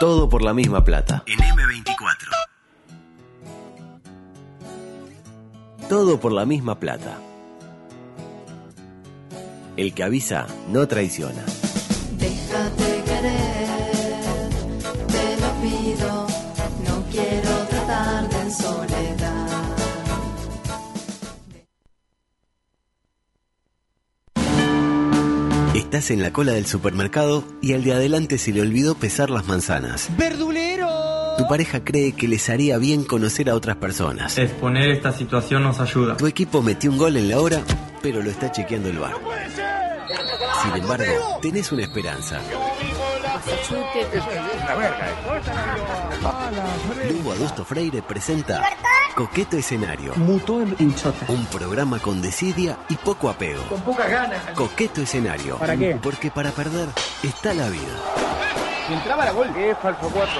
Todo por la misma plata. En M24. Todo por la misma plata. El que avisa no traiciona. Estás en la cola del supermercado y al de adelante se le olvidó pesar las manzanas. ¡Verdulero! Tu pareja cree que les haría bien conocer a otras personas. Exponer esta situación nos ayuda. Tu equipo metió un gol en la hora, pero lo está chequeando el bar. Sin embargo, tenés una esperanza. Lugo Adusto Freire presenta Coqueto Escenario. Mutó en, chota. Un programa con desidia y poco apego. Con pocas ganas. Coqueto Escenario. ¿Para qué? Porque para perder está la vida. Si entraba la gol. Es falso 4.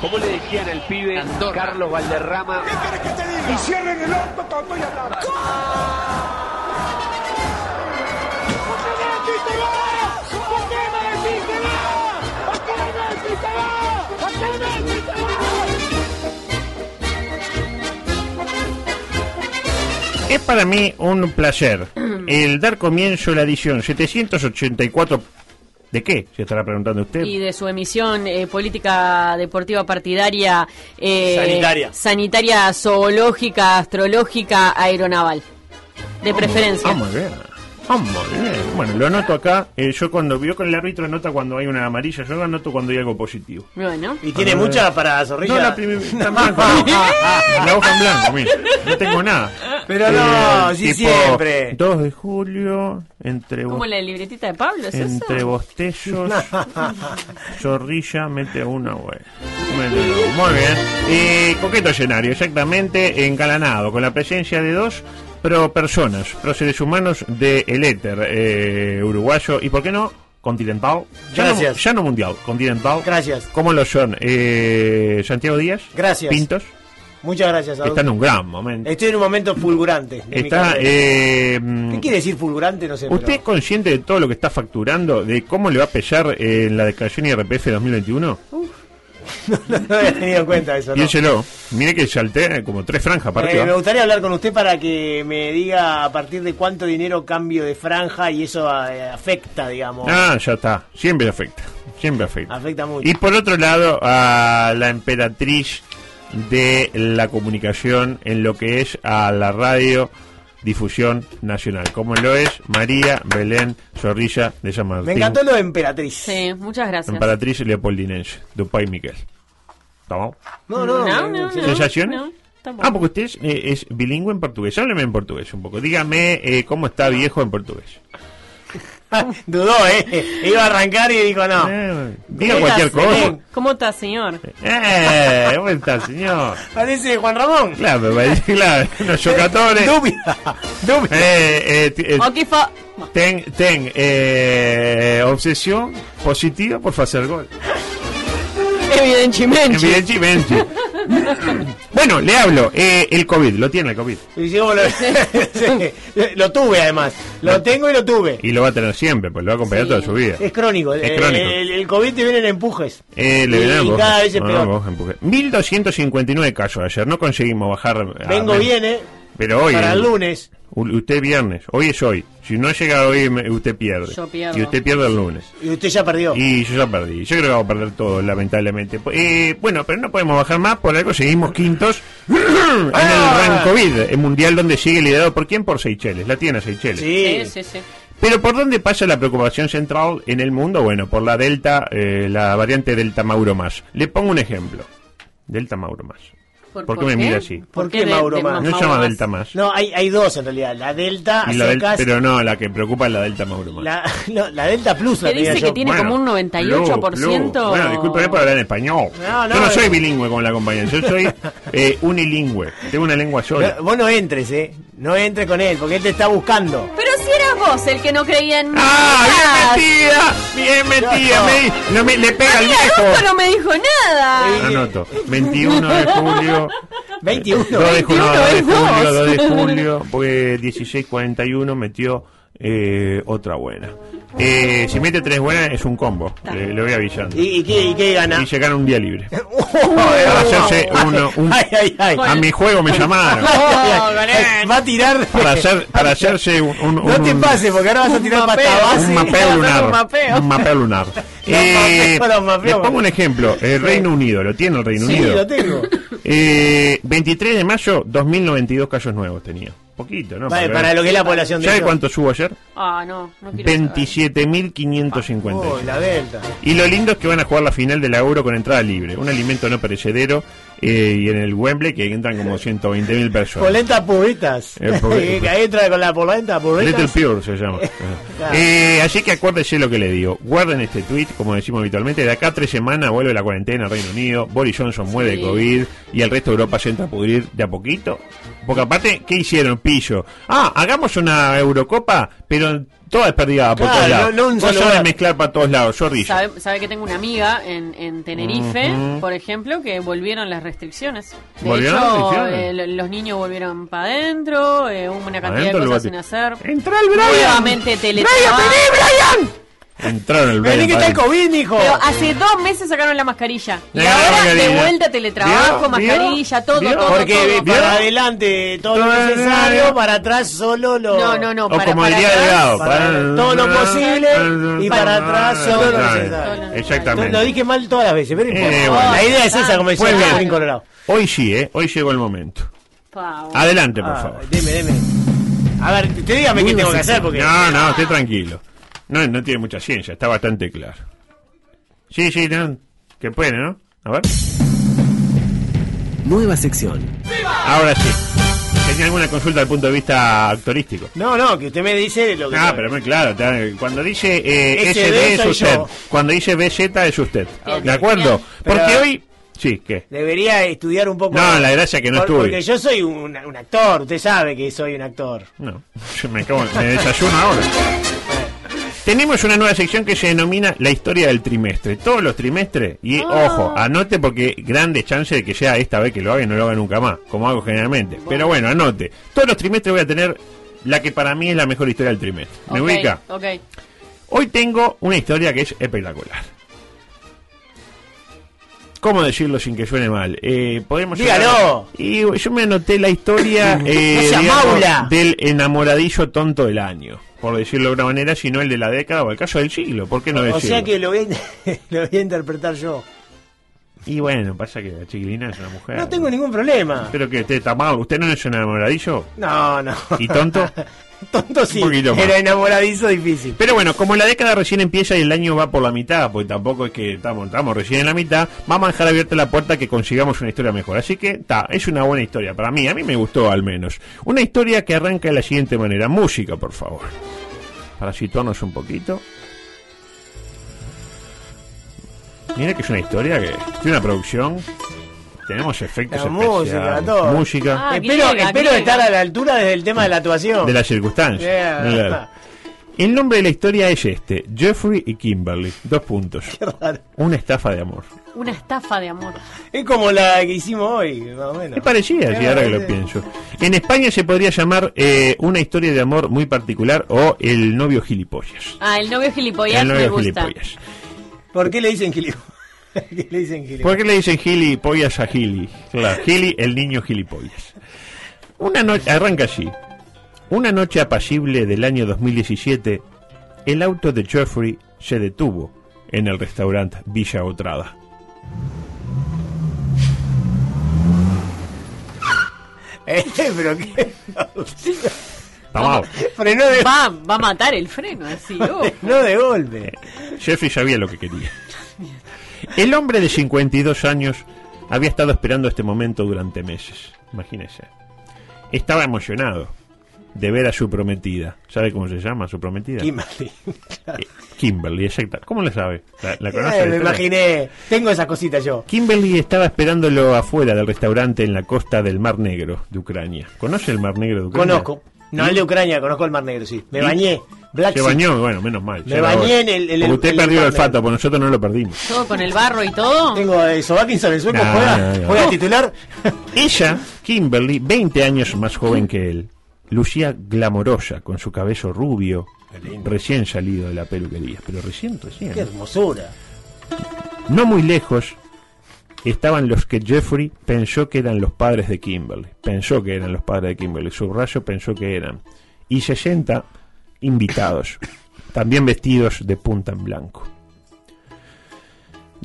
¿Cómo le decían al pibe Carlos Valderrama? Y cierren el orto cuando estoy hablando. Es para mí un placer el dar comienzo a la edición 784. ¿De qué? Se estará preguntando usted. y de su emisión eh, política deportiva partidaria eh, Sanitaria. sanitaria, zoológica, astrológica, aeronaval. De preferencia. Muy bien. Muy bien. Bueno, lo anoto acá. Eh, yo cuando vio con el árbitro anota cuando hay una amarilla. Yo lo anoto cuando hay algo positivo. Bueno. ¿Y tiene mucha para zorrilla? No, la primera. La hoja en blanco, mira. No tengo nada. Pero no, Eh, sí tipo, siempre. 2 de julio, entre Como vos. la libretita de Pablo, ¿es Entre eso? bostezos, zorrilla, mete una, güey. Muy bien. Eh, coqueto escenario, exactamente, engalanado, con la presencia de dos pro personas, pro seres humanos de el éter eh, uruguayo y, ¿por qué no? Continental. Ya no, Gracias. ya no mundial, continental. Gracias. ¿Cómo lo son? Eh, Santiago Díaz. Gracias. Pintos. Muchas gracias, Adolfo. Está en un gran momento. Estoy en un momento fulgurante. Está. Eh, ¿Qué quiere decir fulgurante? No sé. ¿Usted es consciente de todo lo que está facturando? ¿De cómo le va a pesar eh, en la declaración IRPF 2021? no había tenido en cuenta eso. ¿no? Piénselo. Mire que salté como tres franjas para Eh, me gustaría hablar con usted para que me diga a partir de cuánto dinero cambio de franja y eso eh, afecta, digamos. Ah, ya está. Siempre afecta. Siempre afecta. Afecta mucho. Y por otro lado, a la emperatriz de la comunicación en lo que es a la radio difusión nacional, como lo es María Belén Zorrilla de San Martín. me encantó lo de emperatriz. Sí, muchas gracias. Emperatriz leopoldinense, de Pai Miquel. ¿Estamos? No, no, No, no. ¿Sensaciones? no, ah, porque usted es, eh, es bilingüe en portugués. Hábleme en portugués un poco. Dígame eh, cómo está viejo en portugués. Dudó, ¿eh? Iba a arrancar y dijo no. Eh, diga ¿Cómo cualquier cosa. ¿Cómo está, señor? Eh, ¿cómo está, señor? Parece Juan Ramón. Claro, me parece, claro, los chocadores. Dúbida. Dúbida. Eh, eh, eh, fa... ten, ten eh, obsesión positiva por hacer gol. Evidentemente. Evidentemente. Bueno, le hablo. Eh, el COVID, lo tiene el COVID. Y lo, tuve además. Lo tengo y lo tuve. Y lo va a tener siempre, pues lo va a acompañar Sí. toda su vida. Es crónico. Es crónico. El, el COVID te viene en empujes. Eh, le Y viene a vos. cada vez es Bueno, peor. vos, empuje. 1259 casos ayer. No conseguimos bajar. a Vengo bien, ¿eh? Pero hoy. Para el lunes. Usted viernes. Hoy es hoy. Si no llega hoy, usted pierde. Yo pierdo. Y usted pierde el lunes. Y usted ya perdió. Y yo ya perdí. Yo creo que vamos a perder todo, lamentablemente. Eh, bueno, pero no podemos bajar más. Por algo seguimos quintos en el Ah. rank COVID. El mundial donde sigue liderado. ¿Por quién? Por Seychelles. La tiene Seychelles. Sí. Sí, sí, sí. Pero ¿por dónde pasa la preocupación central en el mundo? Bueno, por la Delta, eh, la variante Delta Mauro más. Le pongo un ejemplo. Delta Mauro más. ¿Por, qué me mira así? ¿Por qué Mauro más? No se llama Delta más. No, hay, hay dos en realidad. La Delta, Y la del- pero no, la que preocupa es la Delta Mauro más. la, no, la Delta Plus. La Que dice que tiene como un 98%. Bueno, discúlpeme por hablar en español. No, no, yo no soy bilingüe como la compañera, yo soy eh, unilingüe. Tengo una lengua sola. Vos no entres, ¿eh? No entres con él, porque él te está buscando. Pero si eras vos el que no creía en ¡Ah! nada. ¡Bien metida! ¡Bien metida! No. Me, no me- le pega A al mí Adolfo viejo. no me dijo nada. Anoto. 21 de julio. 21. 2 de julio, 21 2 de julio, vos. 2 de julio, pues 16.41 metió eh, otra buena. Eh, si mete tres buenas es un combo. Le, le voy avisando. ¿Y, y qué, y qué gana? Y se gana un día libre. Para hacerse uno- un- Ay, ay, ay. a mi juego me llamaron. Oh, gané. Va a tirar. Para, hacer, para hacerse un, un- No te pases, porque ahora vas a tirar Un pata mapeo. base. un mapeo lunar. un mapeo. Un mapeo lunar. Eh, les pongo un ejemplo. El Reino Unido, ¿lo tiene el Reino Sí, Unido? lo tengo. Eh, 23 de mayo, 2092 casos nuevos tenía. Poquito, ¿no? Vale, para lo que es la población de ¿Sabe cuánto subo ayer? Ah, no, no quiero saber. 27.550. Oh, la delta. Y lo lindo es que van a jugar la final de la Euro con entrada libre. Un alimento no perecedero. Eh, y en el Wembley que entran como 120.000 personas. Polenta pubritas. El pubri- que entra con la polenta pubritas. Little Pure se llama. Claro. Eh, así que acuérdese lo que le digo. Guarden este tweet, como decimos habitualmente. De acá a tres semanas vuelve la cuarentena al Reino Unido. Boris Johnson muere de. COVID. Y el resto de Europa se entra a pudrir de a poquito. Porque aparte, ¿qué hicieron? Pillo. Ah, hagamos una Eurocopa, pero toda desperdigada por Claro, todos lados. no- no un Vos lugar. mezclar para todos lados. Zorrillo. Sabe, sabe que tengo una amiga en, en Tenerife, Ujú. por ejemplo, que volvieron las restricciones. De ¿Volvieron las hecho, restricciones? eh, lo- los niños volvieron para adentro, eh, hubo una cantidad Adentro de cosas sin hacer. ¡Entra el Brian! Nuevamente teletrabajo. Entraron el Vení que está el para- COVID, mijo. Pero hace dos meses sacaron la mascarilla. Y ahora mascarilla. de vuelta teletrabajo, ¿Vio? mascarilla, todo, ¿Vio? todo, Porque todo. para adelante todo lo necesario, para atrás solo lo. No, no, no, O para, como para diría atrás, Delgado, para todo lo posible y para atrás solo lo necesario. Exactamente. Lo dije mal todas las veces, pero Eh, bueno. La idea es esa, como decía. Catrín Colorado. Hoy sí, ¿eh? Hoy llegó el momento. Adelante, por Ah, favor. deme, deme. A ver, te dígame qué tengo que hacer porque. No, no, esté tranquilo. No, no tiene mucha ciencia, está bastante claro. Sí, sí, no, que puede, ¿no? A ver. Nueva sección. Ahora sí. ¿Tenía alguna consulta desde el punto de vista actorístico? No, no, que usted me dice lo que. Ah, pero muy claro. Cuando dice eh, SD es usted. yo. Cuando dice BZ es usted. ¿De acuerdo? bien. Porque Pero- hoy... Sí, ¿qué? Debería estudiar un poco. No, la gracia es que no Por- estuve. Porque yo soy un, un actor, usted sabe que soy un actor. No, yo me, acabo, me desayuno ahora. Tenemos una nueva sección que se denomina la historia del trimestre. Todos los trimestres, y ojo, anote porque grandes chances de que sea esta vez que lo haga y no lo haga nunca más, como hago generalmente. Pero bueno, anote. Todos los trimestres voy a tener la que para mí es la mejor historia del trimestre. ¿Me ubica? Ok. Hoy tengo una historia que es espectacular. ¿Cómo decirlo sin que suene mal? Eh, podemos Dígalo. Y yo me anoté la historia eh, No digamos, del enamoradillo tonto del año, por decirlo de una manera, si no el de la década o el caso del siglo. ¿Por qué no o decirlo? sea que lo voy, a, lo voy a interpretar yo. Y bueno, pasa que la chiquilina es una mujer. No tengo ningún problema. Pero que usted está mal. ¿Usted no es un enamoradillo? No, no. ¿Y tonto? Tonto sí, pero enamoradizo difícil. Pero bueno, como la década recién empieza y el año va por la mitad, pues tampoco es que estamos, estamos recién en la mitad, vamos a dejar abierta la puerta que consigamos una historia mejor. Así que, está, es una buena historia para mí, a mí me gustó al menos. Una historia que arranca de la siguiente manera. Música, por favor. Para situarnos un poquito. Mira que es una historia que tiene una producción. Tenemos efectos La música, todo. música Ah, espero griega, espero griega. estar a la altura desde el tema de la actuación. de las circunstancias. Yeah. Claro. El nombre de la historia es este: Jeffrey y Kimberly. Dos puntos. Qué raro. Una estafa de amor. Una estafa de amor. Es como la que hicimos hoy, más o menos. Es parecida, si ahora que lo pienso. En España se podría llamar eh, una historia de amor muy particular o el novio gilipollas. Ah, el novio gilipollas el me novio gusta. gilipollas. ¿Por qué le dicen gilipollas? ¿Qué le dicen gilipollas? ¿Por qué le dicen gilipollas a Gili? Claro, Gili, el niño gilipollas. Una noche, arranca así. Una noche apacible del año 2017, el auto de Jeffrey se detuvo en el restaurante Villa Otrada. Eh, pero qué. Vamos. Frenó de, Va, va a matar el freno, así. oh. no de golpe. Jeffrey sabía lo que quería. El hombre de 52 años había estado esperando este momento durante meses. Imagínese. Estaba emocionado de ver a su prometida. ¿Sabe cómo se llama su prometida? Kimberly. Eh, Kimberly, exacta. ¿Cómo le sabe? ¿La, la conoce? Eh, me imaginé. Tengo esas cositas yo. Kimberly estaba esperándolo afuera del restaurante en la costa del Mar Negro de Ucrania. ¿Conoce el Mar Negro de Ucrania? Conozco. No, el de Ucrania, conozco el Mar Negro, sí. Me ¿Y? bañé. Black Se bañó, bueno, menos mal. Me bañé en el- usted el perdió el olfato, por nosotros no lo perdimos. Todo con el barro y todo. Tengo eso, Bakinson, el sueco juega, no, no. juega titular. Ella, Kimberly, 20 años más joven que él, lucía glamorosa con su cabello rubio, recién salido de la peluquería, pero recién, recién. Qué hermosura. No muy lejos estaban los que Jeffrey pensó que eran los padres de Kimberly. Pensó que eran los padres de Kimberly. Subrayo pensó que eran. Y 60 invitados, también vestidos de punta en blanco.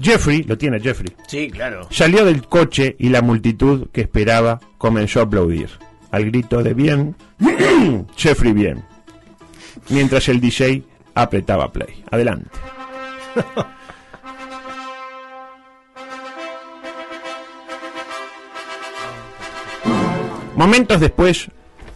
Jeffrey, lo tiene Jeffrey, Sí, claro. salió del coche y la multitud que esperaba comenzó a aplaudir. Al grito de bien, Jeffrey bien. Mientras el DJ apretaba play. Adelante. Momentos después,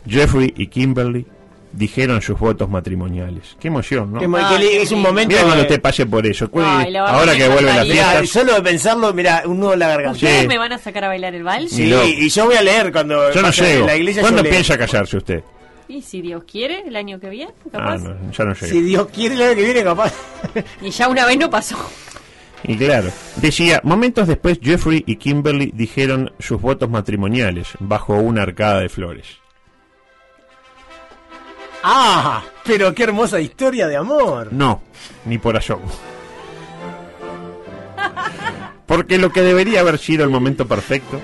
Jeffrey y Kimberly dijeron sus votos matrimoniales. Qué emoción, ¿no? Ah, es un momento. Mira cuando usted pase por eso. Ay, la Ahora que encantaría. Mirá, fiestas. solo de pensarlo, mira, un nudo en la garganta. ¿Ustedes Sí. me van a sacar a bailar el vals? Sí, No. y yo voy a leer cuando Yo no llego. la iglesia. ¿Cuándo piensa casarse usted? Y si Dios quiere, el año que viene, Ah, capaz. no, ya no llego. Si Dios quiere el año que viene, capaz. Y ya una vez no pasó. Y claro, decía, momentos después Jeffrey y Kimberly dijeron sus votos matrimoniales bajo una arcada de flores. ah, pero qué hermosa historia de amor. No, ni por asomo. Porque lo que debería haber sido el momento perfecto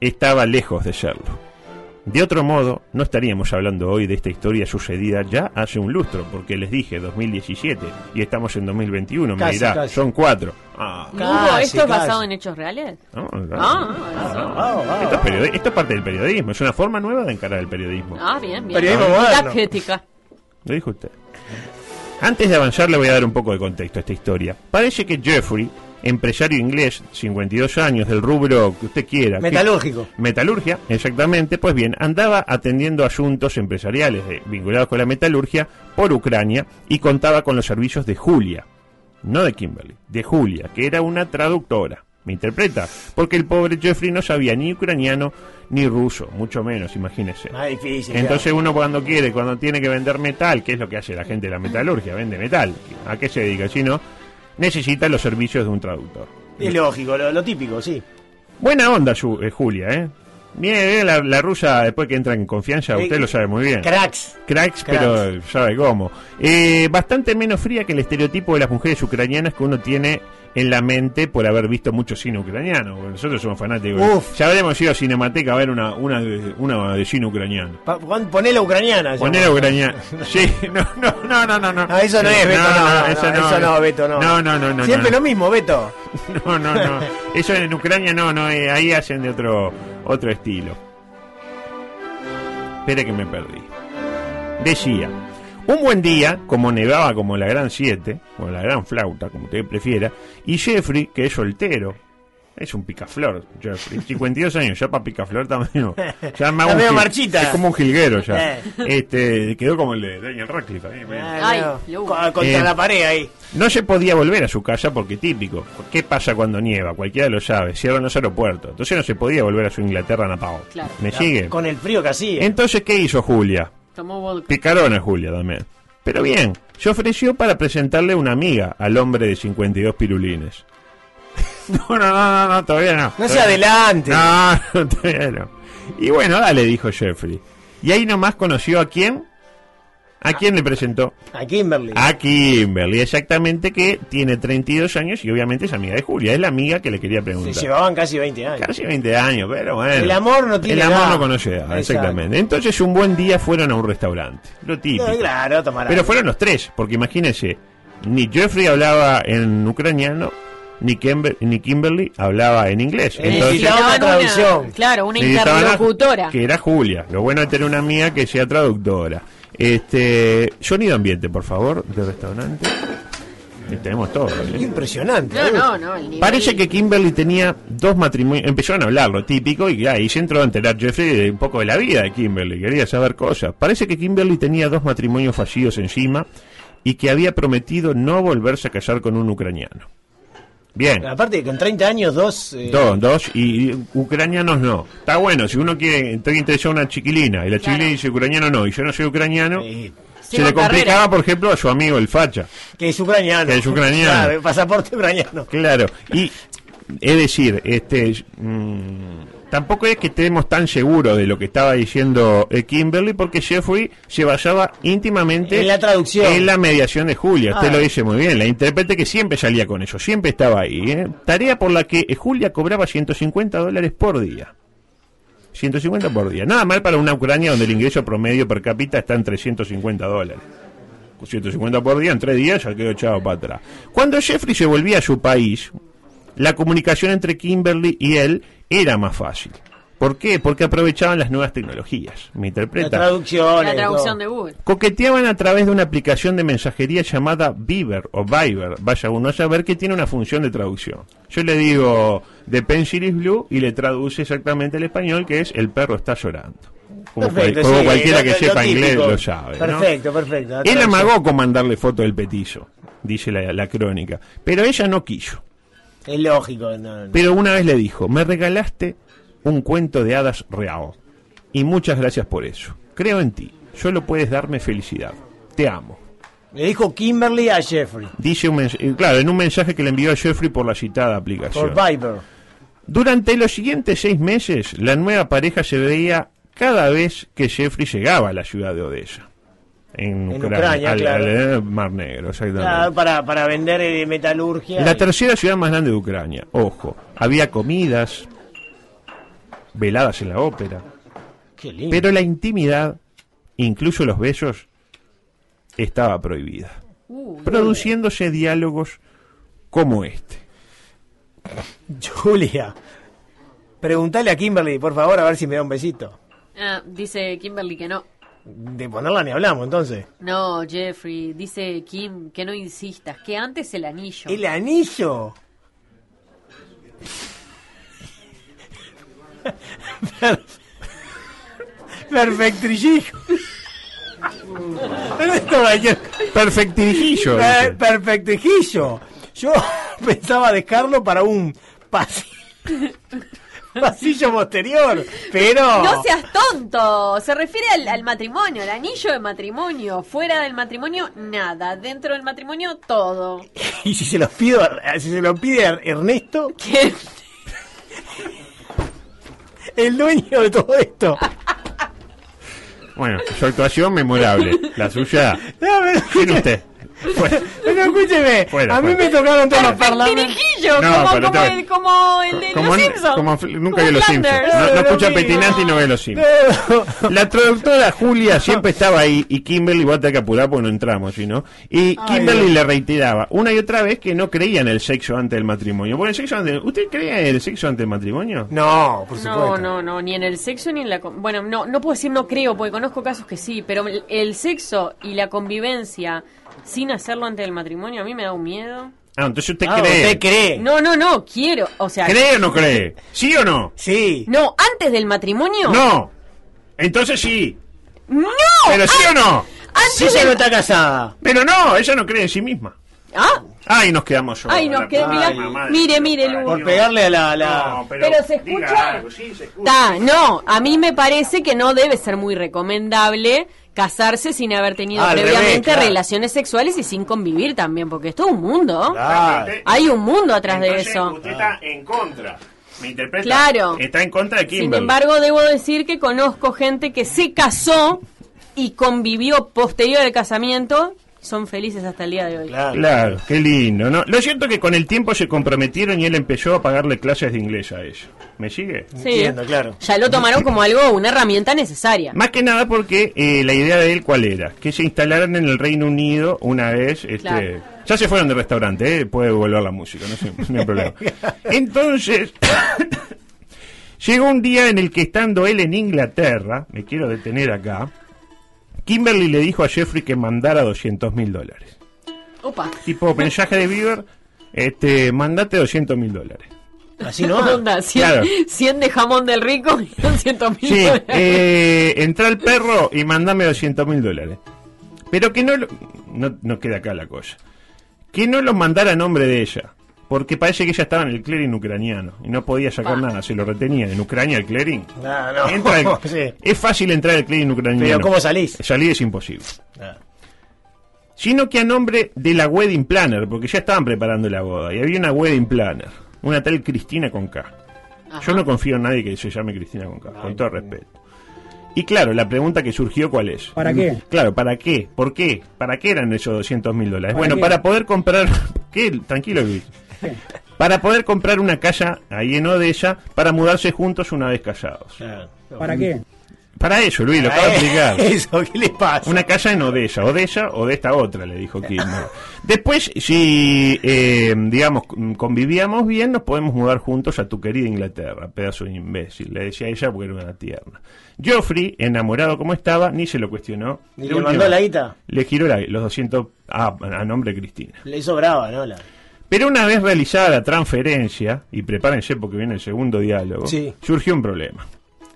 estaba lejos de serlo. De otro modo, no estaríamos hablando hoy de esta historia sucedida ya hace un lustro, porque les dije 2017 y estamos en 2021. Me Casi, dirá, casi. son cuatro. Ah, ¿Hubo Casi, esto es basado en hechos reales? no, no, Ah, no. Ah, ah, Esto, es periodi- esto es parte del periodismo, es una forma nueva de encarar el periodismo. Ah, bien, bien. Periodismo moderno. Didactética. Lo dijo usted. Antes de avanzar le voy a dar un poco de contexto a esta historia. Parece que Jeffrey, empresario inglés, 52 años, del rubro que usted quiera. que- Metalúrgico. metalurgia, exactamente. Pues bien, andaba atendiendo asuntos empresariales eh, vinculados con la metalurgia por Ucrania y contaba con los servicios de Julia, no de Kimberly, de Julia, que era una traductora. ¿Me interpreta? Porque el pobre Jeffrey no sabía ni ucraniano ni ruso, mucho menos, imagínese. Ah, difícil. Entonces uno cuando quiere, cuando tiene que vender metal, que es lo que hace la gente de la metalurgia, vende metal. ¿A qué se dedica? Si no, necesita los servicios de un traductor. Es lógico, lo, lo típico, sí. Buena onda, su- eh, Julia, ¿eh? Bien, bien, la, la rusa, después que entra en confianza, usted Eh, lo sabe muy bien. Cracks. Cracks, cracks. pero sabe cómo. Eh, bastante menos fría que el estereotipo de las mujeres ucranianas que uno tiene en la mente por haber visto mucho cine ucraniano. Nosotros somos fanáticos. Uf. Ya habremos ido a Cinemateca a ver una, una, de- una de cine ucraniano. Pa- pon- Poné la ucraniana. llama. ucraniano. Sí, no, no, no, no, no. no. No, eso no es, Beto, no, no, eso no, eso no, Beto, no. No, no, no, no. Siempre lo mismo, Beto. No, no, no. Eso en Ucrania no, no, eh, ahí hacen de otro, otro estilo. Espere que me perdí. Decía, un buen día, como nevaba como la gran 7, o la gran flauta, como usted prefiera, y Jeffrey, que es soltero, es un picaflor, Jeffrey, 52 años, ya para picaflor también. Ya medio gil- marchita. Es como un jilguero ya. Eh. Este, quedó como el de Daniel Radcliffe. ahí. Ah, Ay, Contra Eh, la pared ahí. No se podía volver a su casa porque típico. ¿Qué pasa cuando nieva? Cualquiera lo sabe. Cierran los aeropuertos. Entonces no se podía volver a su Inglaterra natado. Claro. ¿Me sigue? Con el frío que hacía. Entonces, ¿qué hizo Julia? Tomó vodka. Picarona Julia también. Pero bien, se ofreció para presentarle una amiga al hombre de 52 pirulines. No, no, no, no, no, todavía no. No se adelante. No, no, todavía no. Y bueno, dale, dijo Jeffrey. Y ahí nomás conoció a quién. ¿A quién le presentó? A Kimberly. A Kimberly, exactamente, que tiene 32 años y obviamente es amiga de Julia. Es la amiga que le quería Se preguntar. llevaban casi 20 años. Casi 20 años, pero bueno. El amor no tiene El amor edad. no conoce edad, Exacto. exactamente. Entonces un buen día fueron a un restaurante. Lo típico. No, claro, tomar Pero fueron los tres, porque imagínense, ni Jeffrey hablaba en ucraniano, ni, Kimber- ni Kimberly hablaba en inglés. Eh, Entonces, Necesitaban una traducción. Claro, una interlocutora. Que era Julia. Lo bueno es tener una amiga que sea traductora. Este, sonido ambiente, por favor, del restaurante. Y tenemos todo. ¿eh? Impresionante. No, ¿eh? no, no. el nivel- Parece que Kimberly tenía dos matrimonios. Empezaron a hablar, lo típico, y ahí se entró a enterar Jeffrey de un poco de la vida de Kimberly. Quería saber cosas. Parece que Kimberly tenía dos matrimonios fallidos encima y que había prometido no volverse a casar con un ucraniano. Bien. Aparte, con 30 años, dos. eh, Dos, dos, y y ucranianos no. Está bueno, si uno quiere, estoy interesado en una chiquilina, y la chiquilina dice ucraniano no, y yo no soy ucraniano, se le complicaba, carrera. por ejemplo, a su amigo el facha. que es ucraniano. Que es ucraniano. Claro, pasaporte ucraniano. Claro, y es decir, este mm, tampoco es que estemos tan seguros de lo que estaba diciendo eh, Kimberly, porque Jeffrey se basaba íntimamente En la traducción. en la mediación de Julia. Usted Ah. lo dice muy bien, la intérprete que siempre salía con eso, siempre estaba ahí. ¿eh? Tarea por la que eh, Julia cobraba 150 dólares por día. 150 por día. Nada mal para una Ucrania donde el ingreso promedio per cápita está en 350 dólares. 150 por día, en tres días ya quedó echado para atrás. Cuando Jeffrey se volvía a su país, la comunicación entre Kimberly y él era más fácil. ¿Por qué? Porque aprovechaban las nuevas tecnologías. ¿Me La interpreta? traducción. La y traducción de Google. Coqueteaban a través de una aplicación de mensajería llamada Viber o Viber. Vaya uno a saber que tiene una función de traducción. Yo le digo The Pencil is Blue y le traduce exactamente el español que es El perro está llorando. Como, Perfecto, cual- como sí, cualquiera lo- que lo sepa típico. inglés lo sabe. ¿no? Perfecto, perfecto. La Él amagó con mandarle foto del petizo, dice la, la crónica. Pero ella no quiso. Es lógico. no, no. Pero una vez le dijo, me regalaste un cuento de hadas real. Y muchas gracias por eso. Creo en ti. Solo puedes darme felicidad. Te amo. Le dijo Kimberly a Jeffrey. Dice un eh, claro, en un mensaje que le envió a Jeffrey por la citada Por aplicación. Viber. Durante los siguientes seis meses, la nueva pareja se veía cada vez que Jeffrey llegaba a la ciudad de Odessa. En, En Ucrania, Ucrania, al, claro. al, eh, Mar Negro, exactamente. Claro, para, para vender eh, metalurgia. La y- tercera ciudad más grande de Ucrania. Ojo, había comidas, veladas en la ópera, Qué lindo. pero la intimidad, incluso los besos, estaba prohibida. Uh, Produciéndose diálogos como este. Julia. Preguntale a Kimberly, por favor, a ver si me da un besito. ah, dice Kimberly que no. De ponerla ni hablamos, entonces. No, Jeffrey, dice Kim que no insistas, que antes el anillo. El anillo. Per- Perfectrillijo. Pero esto cualquier- Perfectirijillo. Per-. Yo pensaba dejarlo para un pasi- pasillo posterior, pero... No seas tonto, se refiere al, al matrimonio, al anillo de matrimonio. Fuera del matrimonio, nada. Dentro del matrimonio, todo. Y si se los pido, si se lo pide a Ernesto, ¿Qué? el dueño de todo esto. Bueno, su actuación memorable. La suya. No, pero ¿Quién usted? Bueno, escúcheme, Fuera, a mí fuera. me tocaron todos los parlamentos. No, como, te- el, como el de como, los Simpsons. como nunca Como vio los Simpsons. No, no No, escucha no, Petinante y no ve los Simpsons. La traductora Julia siempre estaba ahí y Kimberly, a tener que apurar porque no entramos, ¿sí, no? Y Kimberly le reiteraba una y otra vez que no creía en el sexo antes del matrimonio. Bueno, el sexo antes, ¿Usted creía en el sexo antes del matrimonio? No, por supuesto. No, no, no, ni en el sexo ni en la... Bueno, no, no puedo decir no creo, porque conozco casos que sí, pero el, el sexo y la convivencia sin hacerlo antes del matrimonio a mí me da un miedo. Ah, entonces usted Ah, cree. ¿Usted cree? No, no, no, quiero, o sea... ¿Cree o no cree? ¿Sí o no? Sí. No, antes del matrimonio... No. Entonces sí. ¡No! ¿Pero sí o no? Antes Si ella del- no está casada. Pero no, ella no cree en sí misma. ¿Ah? Ay, nos quedamos solos. Ay, nos quedamos- mire, mire, Lu. Por pegarle a la... la- No, pero, Pero se escucha. algo, sí, se escucha. Ta, no, a mí me parece que no debe ser muy recomendable casarse sin haber tenido Al revés, previamente claro. relaciones sexuales y sin convivir también, porque es todo un mundo. Claro. Hay un mundo atrás de eso. Usted está en contra. ¿Me interpreta? Claro. Está en contra de Kimberly. Sin embargo, debo decir que conozco gente que se casó y convivió posterior al casamiento, son felices hasta el día de hoy. Claro. Claro, qué lindo, ¿no? Lo cierto es que con el tiempo se comprometieron y él empezó a pagarle clases de inglés a ella. ¿Me sigue? Sí. Entiendo, claro. Ya lo tomaron como algo, una herramienta necesaria. Más que nada porque eh, la idea de él, ¿cuál era? Que se instalaran en el Reino Unido una vez. Este, Claro. Ya se fueron de restaurante, ¿eh? puede volver la música, no, sé, no hay problema. Entonces, llegó un día en el que estando él en Inglaterra, me quiero detener acá, Kimberly le dijo a Jeffrey que mandara 200 mil dólares. Opa. Tipo mensaje de Bieber, este, mandate 200 mil dólares. Así no. Onda, 100, Claro. 100 de jamón del rico y 200 mil Sí, dólares. eh, entra el perro y mandame 200 mil dólares. Pero que no, lo- no no queda acá la cosa. Que no los mandara a nombre de ella. Porque parece que ella estaba en el clearing ucraniano y no podía sacar nada, se lo retenían. En Ucrania el clearing. No, no. Entra el- Sí. Es fácil entrar al clearing ucraniano. Pero ¿cómo salís? Salir es imposible. Ah. Sino que a nombre de la wedding planner, porque ya estaban preparando la boda y había una wedding planner. una tal Cristina con K. Yo no confío en nadie que se llame Cristina con K, con todo respeto. Y claro, la pregunta que surgió, ¿cuál es? ¿Para qué? Claro, ¿para qué? ¿Por qué? ¿Para qué eran esos 200 mil dólares? ¿Para Bueno, qué? para poder comprar... ¿Qué? Tranquilo, Luis. Para poder comprar una casa ahí en Odessa para mudarse juntos una vez casados. ¿Para qué? Para eso, Luis, lo acabo de explicar. Eso, ¿qué les pasa? Una casa en Odessa, Odessa o de esta otra, le dijo Kirchner. Después, si, eh, digamos, convivíamos bien, nos podemos mudar juntos a tu querida Inglaterra, pedazo de imbécil, le decía ella porque era una tierna. Geoffrey, enamorado como estaba, ni se lo cuestionó. ¿Ni De le mandó la guita? Le giró la- los 200 a, a nombre de Cristina. Le hizo brava, ¿no? La... Pero una vez realizada la transferencia, y prepárense porque viene el segundo diálogo, Sí. surgió un problema.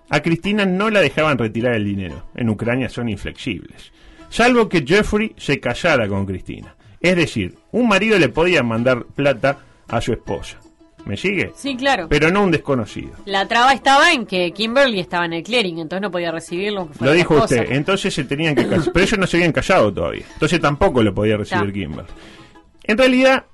A Cristina no la dejaban retirar el dinero. En Ucrania son inflexibles. Salvo que Jeffrey se casara con Cristina. Es decir, un marido le podía mandar plata a su esposa. ¿Me sigue? Sí, claro. Pero no un desconocido. La traba estaba en que Kimberly estaba en el clearing, entonces no podía recibirlo. Lo dijo usted. Entonces se tenían que casar. Pero ellos no se habían casado todavía. Entonces tampoco lo podía recibir Ya. Kimber. En realidad,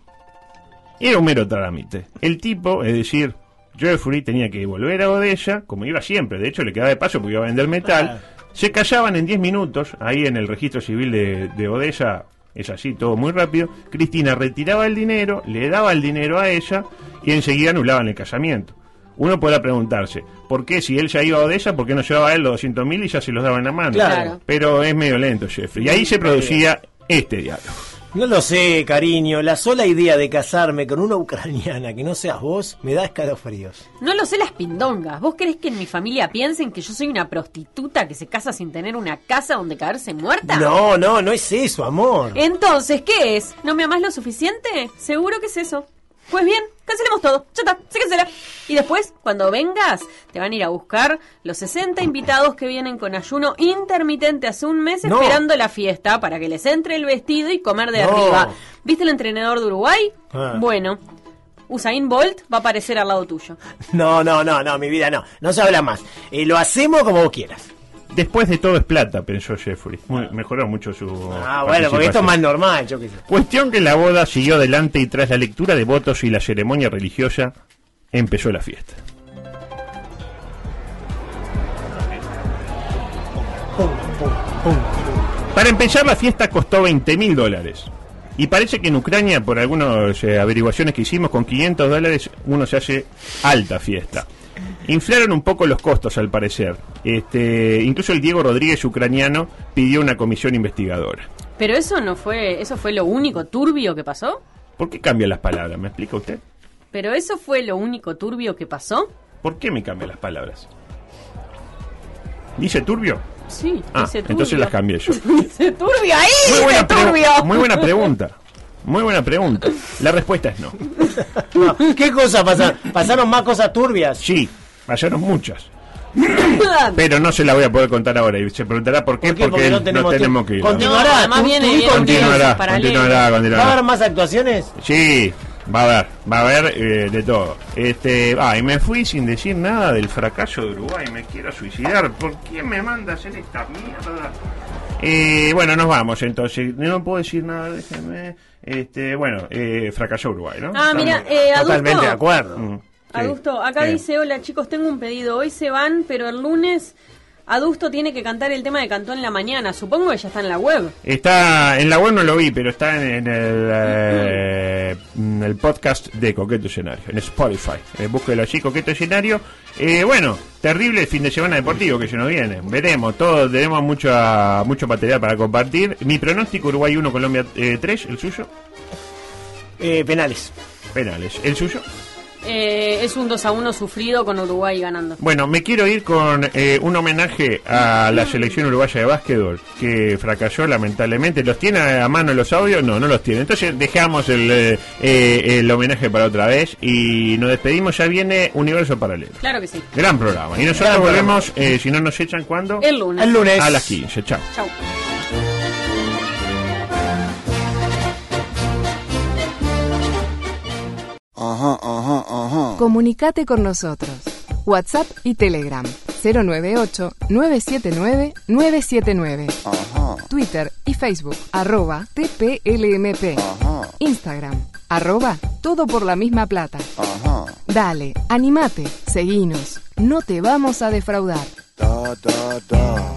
era un mero trámite. El tipo, es decir, Jeffrey tenía que volver a Odessa, como iba siempre. De hecho, le quedaba de paso porque iba a vender metal. Se callaban en 10 minutos, ahí en el registro civil de, de Odessa. Es así, todo muy rápido. Cristina retiraba el dinero, le daba el dinero a ella y enseguida anulaban el casamiento. Uno podrá preguntarse, ¿por qué si él ya iba a Odessa, por qué no llevaba a él los 200 mil y ya se los daba en la mano? Claro. Pero es medio lento, Jeffrey. Y ahí se producía este diálogo. No lo sé, cariño. La sola idea de casarme con una ucraniana que no seas vos me da escalofríos. No lo sé las pindongas. ¿Vos crees que en mi familia piensen que yo soy una prostituta que se casa sin tener una casa donde caerse muerta? No, no, no es eso, amor. Entonces, ¿qué es? ¿No me amás lo suficiente? Seguro que es eso. Pues bien, cancelemos todo. Ya está, se cancela. Y después, cuando vengas, te van a ir a buscar los 60 invitados que vienen con ayuno intermitente hace un mes No. esperando la fiesta para que les entre el vestido y comer de No. arriba. ¿Viste el entrenador de Uruguay? Ah. Bueno, Usain Bolt va a aparecer al lado tuyo. No, no, no, no, mi vida no. No se habla más. Eh, lo hacemos como vos quieras. Después de todo es plata, pensó Jeffrey. Muy- mejoró mucho su. Ah, bueno, porque esto es más normal, yo qué sé. Cuestión que la boda siguió adelante y tras la lectura de votos y la ceremonia religiosa, empezó la fiesta. Para empezar, la fiesta costó 20 mil dólares. Y parece que en Ucrania, por algunas eh, averiguaciones que hicimos, con 500 dólares uno se hace alta fiesta. Inflaron un poco los costos, al parecer. Este, incluso el Diego Rodríguez ucraniano pidió una comisión investigadora. Pero eso no fue, eso fue lo único turbio que pasó. ¿Por qué cambian las palabras? ¿Me explica usted? Pero eso fue lo único turbio que pasó. ¿Por qué me cambian las palabras? ¿Dice turbio? Sí, Ah, dice turbio. entonces las cambié yo. Dice turbio ahí, Muy dice buena, pregu- turbio. muy buena pregunta. Muy buena pregunta. La respuesta es no. No, ¿Qué cosas pasaron? ¿Pasaron más cosas turbias? Sí, pasaron muchas. Pero no se la voy a poder contar ahora. Y se preguntará por qué, ¿Por qué? porque Porque no no tenemos que ir. Continuará. No, además viene- viene Continuará, paralelo. continuará, ¿Va a continuará. haber más actuaciones? Sí, va a haber, va a haber eh, de todo. Este, ah, y me fui sin decir nada del fracaso de Uruguay, me quiero suicidar. ¿Por qué me manda a hacer esta mierda? Eh, bueno, nos vamos entonces. No puedo decir nada, déjenme. Este, bueno, eh, fracasó Uruguay, ¿no? Ah, mira, eh. Totalmente de acuerdo. Mm. Adusto, acá Eh, dice, hola chicos, tengo un pedido. Hoy se van, pero el lunes Adusto tiene que cantar el tema de Cantó en la mañana. Supongo que ya está en la web. Está en la web no lo vi, pero está en, en el, eh, en el podcast de Coqueto Escenario, en Spotify. Eh, búsquelo allí, Coqueto Escenario. Eh, bueno, terrible el fin de semana deportivo que se nos viene. Veremos, todos tenemos mucho, mucho material para compartir. Mi pronóstico, Uruguay 1, Colombia 3, el suyo, Eh, penales. penales. ¿El suyo? Eh, es un 2 a 1 sufrido con Uruguay ganando. Bueno, me quiero ir con eh, un homenaje a la selección uruguaya de básquetbol, que fracasó lamentablemente. ¿Los tiene a mano los audios? No, no los tiene. Entonces dejamos el, eh, eh, el homenaje para otra vez y nos despedimos. Ya viene Universo Paralelo. Claro que sí. Gran programa. Y nosotros Gran volvemos, eh, si no nos echan, ¿cuándo? El lunes. El lunes. A las 15. Chao. Chau. Comunicate con nosotros. WhatsApp y Telegram 098-979-979. Twitter y Facebook arroba TPLMP. Instagram arroba todo por la misma plata. Dale, animate, seguinos. No te vamos a defraudar. Da, da, da. Da,